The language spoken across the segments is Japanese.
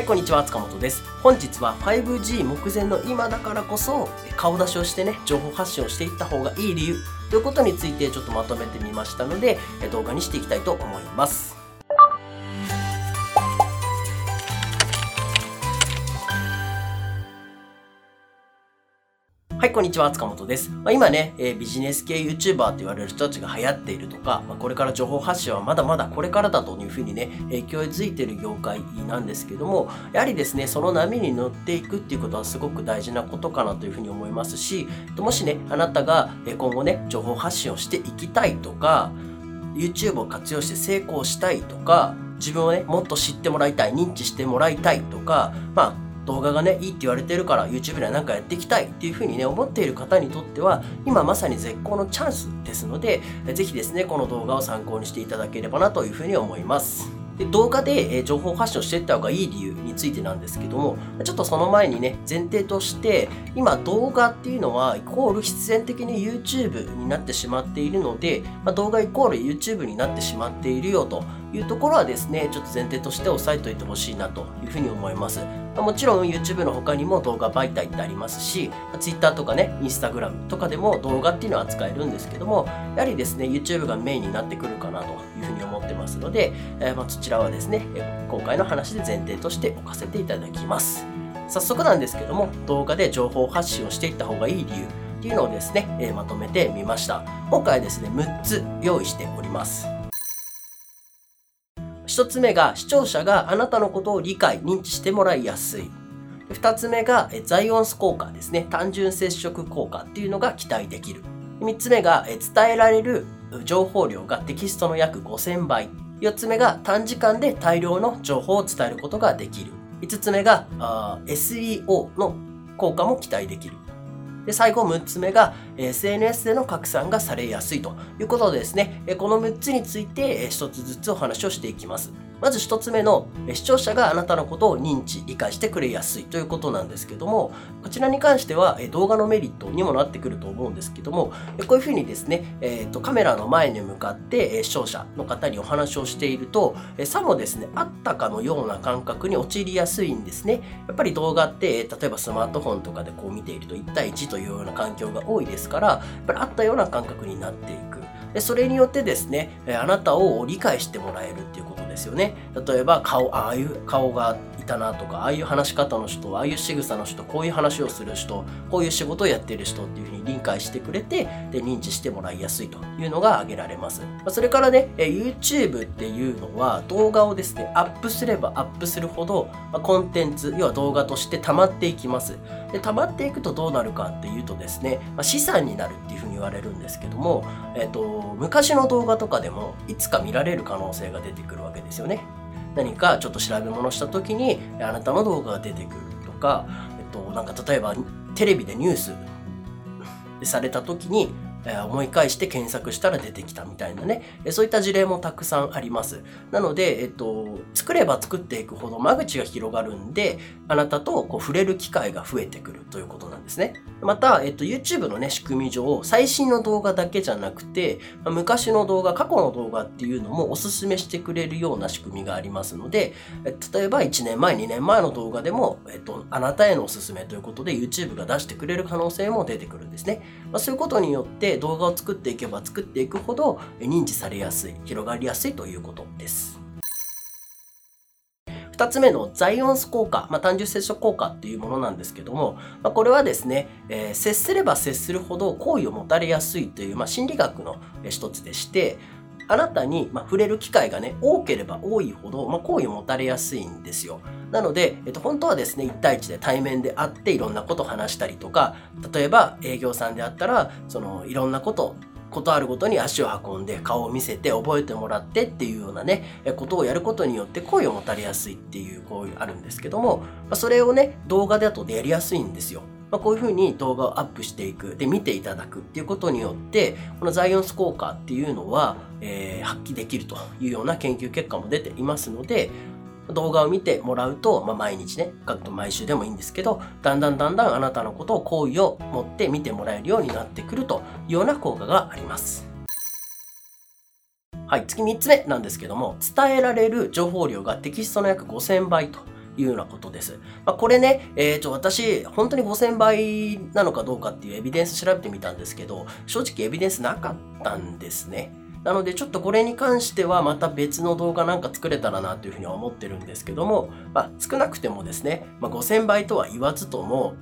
はい、こんにちは、塚本です。本日は 5G 目前の今だからこそ、顔出しをしてね、情報発信をしていった方がいい理由ということについてちょっとまとめてみましたので、動画にしていきたいと思います。い、こんにちは、塚本です。まあ、今ね、えー、ビジネス系 YouTuber と言われる人たちが流行っているとか、まあ、これから情報発信はまだまだこれからだというふうにね、勢いづいている業界なんですけども、やはりですね、その波に乗っていくっていうことはすごく大事なことかなというふうに思いますし、もしね、あなたが今後ね、情報発信をしていきたいとか、YouTube を活用して成功したいとか、自分をね、もっと知ってもらいたい、認知してもらいたいとか、まあ、動画がね、いいって言われてるから YouTube では何かやっていきたいっていうふうにね、思っている方にとっては、今まさに絶好のチャンスですので、ぜひですね、この動画を参考にしていただければなというふうに思います。で動画で情報発信をしていった方がいい理由についてなんですけども、ちょっとその前にね、前提として、今動画っていうのはイコール必然的に YouTube になってしまっているので、まあ、動画イコール YouTube になってしまっているよというところはですね、ちょっと前提として押さえておいてほしいなというふうに思います。もちろん YouTube の他にも動画媒体ってありますし、Twitter とかね、Instagram とかでも動画っていうのは扱えるんですけども、やはりですね、YouTube がメインになってくるかなというふうに思ってますので、えー、ま、そちらはですね、今回の話で前提として置かせていただきます。早速なんですけども、動画で情報発信をしていった方がいい理由っていうのをですね、え、まとめてみました。今回はですね、6つ用意しております。1つ目が視聴者があなたのことを理解、認知してもらいやすい。2つ目がザイオンス効果ですね。単純接触効果っていうのが期待できる。3つ目が伝えられる情報量がテキストの約5000倍。4つ目が短時間で大量の情報を伝えることができる。5つ目が SEO の効果も期待できる。で最後6つ目が SNS での拡散がされやすいということでですね、この6つについて1つずつお話をしていきます。まず1つ目の視聴者があなたのことを認知、理解してくれやすいということなんですけども、こちらに関しては動画のメリットにもなってくると思うんですけども、こういうふうにですね、えー、とカメラの前に向かって視聴者の方にお話をしていると、さもですね、あったかのような感覚に陥りやすいんですね。やっぱり動画って、例えばスマートフォンとかでこう見ていると1対1というような環境が多いですから、やっぱりあったような感覚になっていく。でそれによってですね、あなたを理解してもらえるっていうことですよね。例えば顔、ああいう顔がいたなとか、ああいう話し方の人、ああいう仕草の人、こういう話をする人、こういう仕事をやってる人っていうふうに理解してくれて、で、認知してもらいやすいというのが挙げられます。それからね、YouTube っていうのは動画をですね、アップすればアップするほど、コンテンツ、要は動画として溜まっていきます。で、溜まっていくとどうなるかっていうとですね、資産になるっていうふうに言われるんですけども、えっ、と、昔の動画とかでもいつか見られる可能性が出てくるわけですよね。何かちょっと調べ物した時にあなたの動画が出てくるとか、えっと、なんか例えばテレビでニュースされた時に思い返して検索したら出てきたみたいなね、そういった事例もたくさんあります。なので、えっと、作れば作っていくほど間口が広がるんで、あなたとこう触れる機会が増えてくるということなんですね。また、えっと、YouTube のね、仕組み上、最新の動画だけじゃなくて、昔の動画、過去の動画っていうのもおすすめしてくれるような仕組みがありますので、例えば1年前、2年前の動画でも、えっと、あなたへのおすすめということで YouTube が出してくれる可能性も出てくるんですね。まあ、そういうことによって動画を作っていけば作っていくほど認知されやすい、広がりやすいということです。2つ目のザイオンス効果、まあ、単純接触効果っていうものなんですけども、まあ、これはですね、えー、接すれば接するほど好意を持たれやすいという、まあ、心理学の一つでして、あなたに、ま触れる機会がね、多ければ多いほど、ま好意を持たれやすいんですよ。なので、えっと、本当はですね、1対1で対面で会っていろんなことを話したりとか、例えば営業さんであったら、そのいろんなことことあるごとに足を運んで顔を見せて覚えてもらってっていうようなね、ことをやることによって声を持たれやすいっていうこういうあるんですけども、それをね、動画だとやりやすいんですよ。まあ、こういうふうに動画をアップしていく、で、見ていただくっていうことによって、このザイオンス効果っていうのは、えー、発揮できるというような研究結果も出ていますので、動画を見てもらうと、まあ、毎日ね、毎週でもいいんですけど、だんだんだんだんあなたのことを好意を持って見てもらえるようになってくるというような効果があります。はい、次3つ目なんですけども、伝えられる情報量がテキストの約5000倍というようなことです。まあ、これね、えー、と私、本当に5000倍なのかどうかっていうエビデンス調べてみたんですけど、正直エビデンスなかったんですね。なのでちょっとこれに関してはまた別の動画なんか作れたらなというふうには思ってるんですけども、まあ、少なくてもですね、まあ、5000倍とは言わずとも、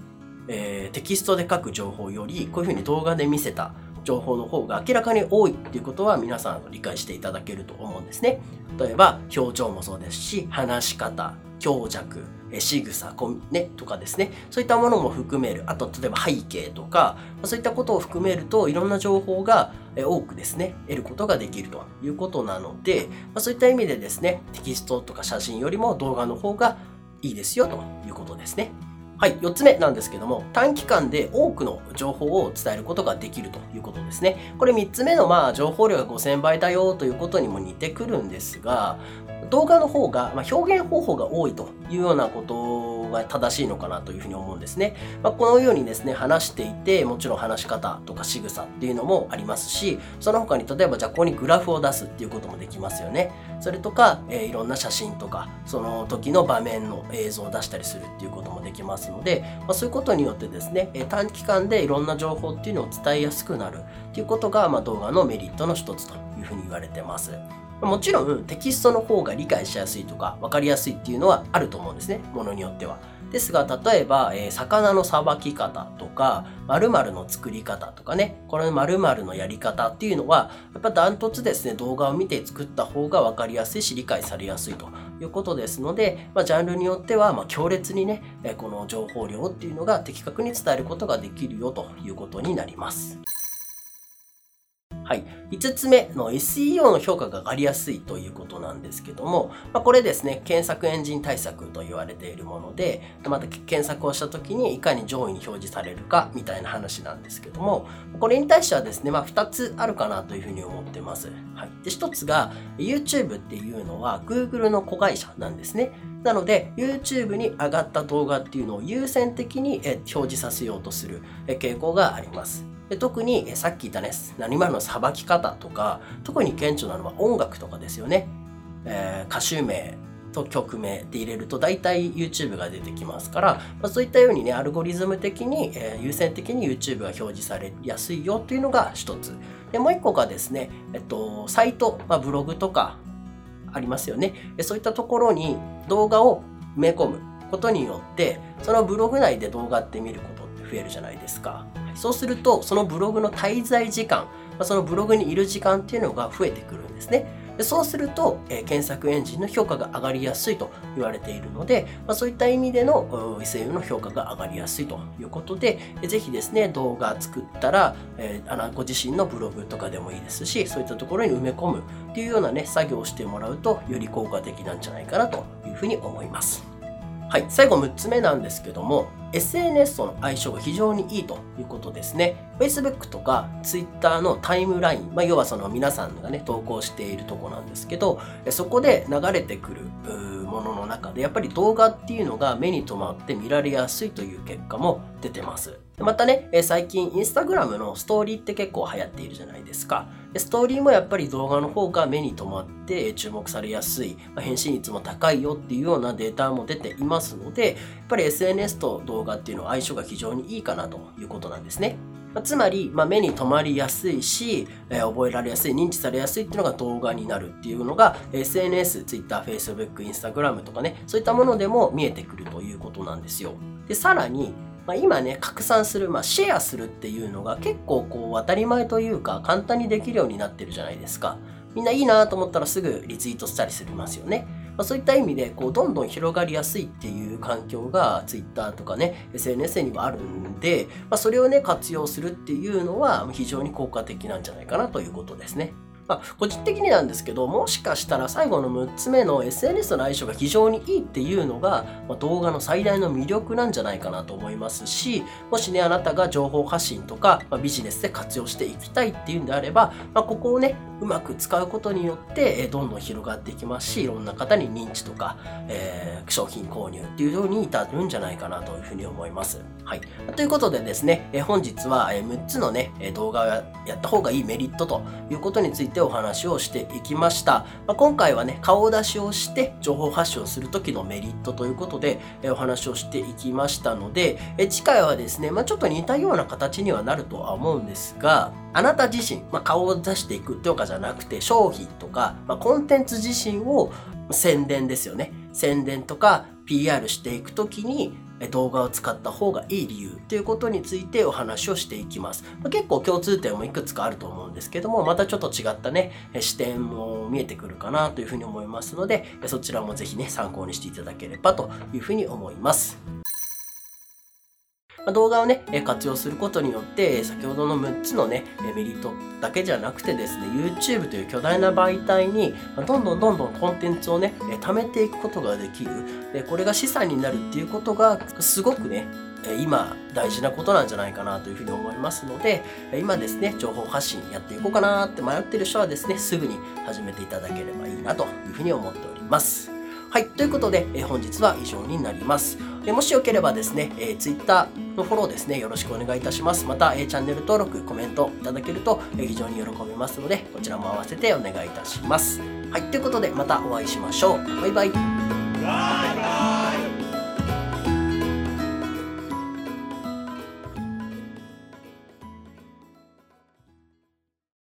えー、テキストで書く情報よりこういうふうに動画で見せた情報の方が明らかに多いっていうことは皆さん理解していただけると思うんですね。例えば表情もそうですし話し方強弱仕草ねとかですねそういったものも含めるあと例えば背景とかそういったことを含めるといろんな情報が多くですね得ることができるということなのでそういった意味でですねテキストとか写真よりも動画の方がいいですよということですね。はい、4つ目なんですけども、短期間で多くの情報を伝えることができるということですね。これ3つ目の、まあ、情報量が5000倍だよということにも似てくるんですが、動画の方が、ま、表現方法が多いというようなことが正しいのかなというふうに思うんですね。まあ、このようにですね、話していて、もちろん話し方とか仕草っていうのもありますし、その他に例えばじゃあここにグラフを出すっていうこともできますよね。それとか、えー、いろんな写真とか、その時の場面の映像を出したりするっていうこともできますので、まあ、そういうことによってですね、え、短期間でいろんな情報っていうのを伝えやすくなるっていうことが、まあ、動画のメリットの一つというふうに言われてます。もちろんテキストの方が理解しやすいとか分かりやすいっていうのはあると思うんですね、ものによっては。ですが、例えば、えー、魚のさばき方とか、〇〇の作り方とかね、この〇〇のやり方っていうのは、やっぱダントツですね、動画を見て作った方が分かりやすいし、理解されやすいということですので、まあ、ジャンルによっては、まあ、強烈にね、この情報量っていうのが的確に伝えることができるよということになります。はい。5つ目の SEO の評価が上がりやすいということなんですけども、まあ、これですね、検索エンジン対策と言われているもので、また検索をした時にいかに上位に表示されるかみたいな話なんですけども、これに対してはですね、まあ、2つあるかなというふうに思ってます。はい。で、1つが YouTube っていうのは Google の子会社なんですね。なので、YouTube に上がった動画っていうのを優先的に表示させようとする傾向があります。で特にさっき言ったね何々のさばき方とか特に顕著なのは音楽とかですよね、えー、歌手名と曲名で入れると大体 YouTube が出てきますから、まあ、そういったようにねアルゴリズム的に、えー、優先的に YouTube が表示されやすいよっていうのが一つ。でもう一個がですね、えっと、サイト、まあ、ブログとかありますよね。そういったところに動画を埋め込むことによってそのブログ内で動画って見ることって増えるじゃないですか。そうすると、そのブログの滞在時間、そのブログにいる時間っていうのが増えてくるんですね。でそうすると、えー、検索エンジンの評価が上がりやすいと言われているので、まあ、そういった意味での SEO の評価が上がりやすいということで、ぜひですね、動画作ったら、えー、あのご自身のブログとかでもいいですし、そういったところに埋め込むっていうようなね、作業をしてもらうと、より効果的なんじゃないかなというふうに思います。はい、最後6つ目なんですけども、SNS との相性が非常にいいということですね。Facebook とか Twitter のタイムライン、まあ、要はその皆さんがね、投稿しているとこなんですけど、そこで流れてくるものの中で、やっぱり動画っていうのが目に留まって見られやすいという結果も出てます。またね、え最近インスタグラムのストーリーって結構流行っているじゃないですか。でストーリーもやっぱり動画の方が目に留まって注目されやすい、まあ返信率も高いよっていうようなデータも出ていますので、やっぱり SNS と動画っていうのは相性が非常にいいかなということなんですね。まつまり、まあ、目に留まりやすいし、えー、覚えられやすい、認知されやすいっていうのが動画になるっていうのが SNS、Twitter、Facebook、Instagram とかね、そういったものでも見えてくるということなんですよ。で、さらに、まあ、今ね、拡散する、まあ、シェアするっていうのが結構こう当たり前というか簡単にできるようになってるじゃないですか。みんないいなと思ったらすぐリツイートしたりするますよね。まあ、そういった意味でこうどんどん広がりやすいっていう環境が Twitter とかね SNS にはあるんで、まあ、それをね活用するっていうのは非常に効果的なんじゃないかなということですね。まあ、個人的になんですけど、もしかしたら最後の6つ目の SNS の相性が非常にいいっていうのが、まあ、動画の最大の魅力なんじゃないかなと思いますし、もしね、あなたが情報発信とか、まあ、ビジネスで活用していきたいっていうんであれば、まあ、ここをね、うまく使うことによって、えどんどん広がっていきますし、いろんな方に認知とか、えー、商品購入っていうように至るんじゃないかなというふうに思います。はい。ということでですね、え本日は6つのね、動画をやった方がいいメリットということについてお話をしていきました。まあ、今回はね、顔出しをして情報発信をする時のメリットということで、えお話をしていきましたので、え次回はですね、まあ、ちょっと似たような形にはなるとは思うんですが、あなた自身、まあ、顔を出していくというかじゃなくて、商品とか、まあ、コンテンツ自身を宣伝ですよね。宣伝とか PR していくときに動画を使った方がいい理由ということについてお話をしていきます。まあ、結構共通点もいくつかあると思うんですけども、またちょっと違ったね、視点も見えてくるかなというふうに思いますので、そちらもぜひね、参考にしていただければというふうに思います。ま動画をね、活用することによって、先ほどの6つのね、メリットだけじゃなくてですね、YouTube という巨大な媒体に、どんどんどんどんコンテンツをね、貯めていくことができる。でこれが資産になるっていうことが、すごくね、今大事なことなんじゃないかなというふうに思いますので今ですね情報発信やっていこうかなって迷ってる人はですねすぐに始めていただければいいなというふうに思っておりますはいということでえ本日は以上になりますえもしよければですね、え、Twitter のフォローですね、よろしくお願いいたします。また、えー、チャンネル登録、コメントいただけると、え、非常に喜びますので、こちらも合わせてお願いいたします。はい、ということでまたお会いしましょう。バイバイ。バイバイ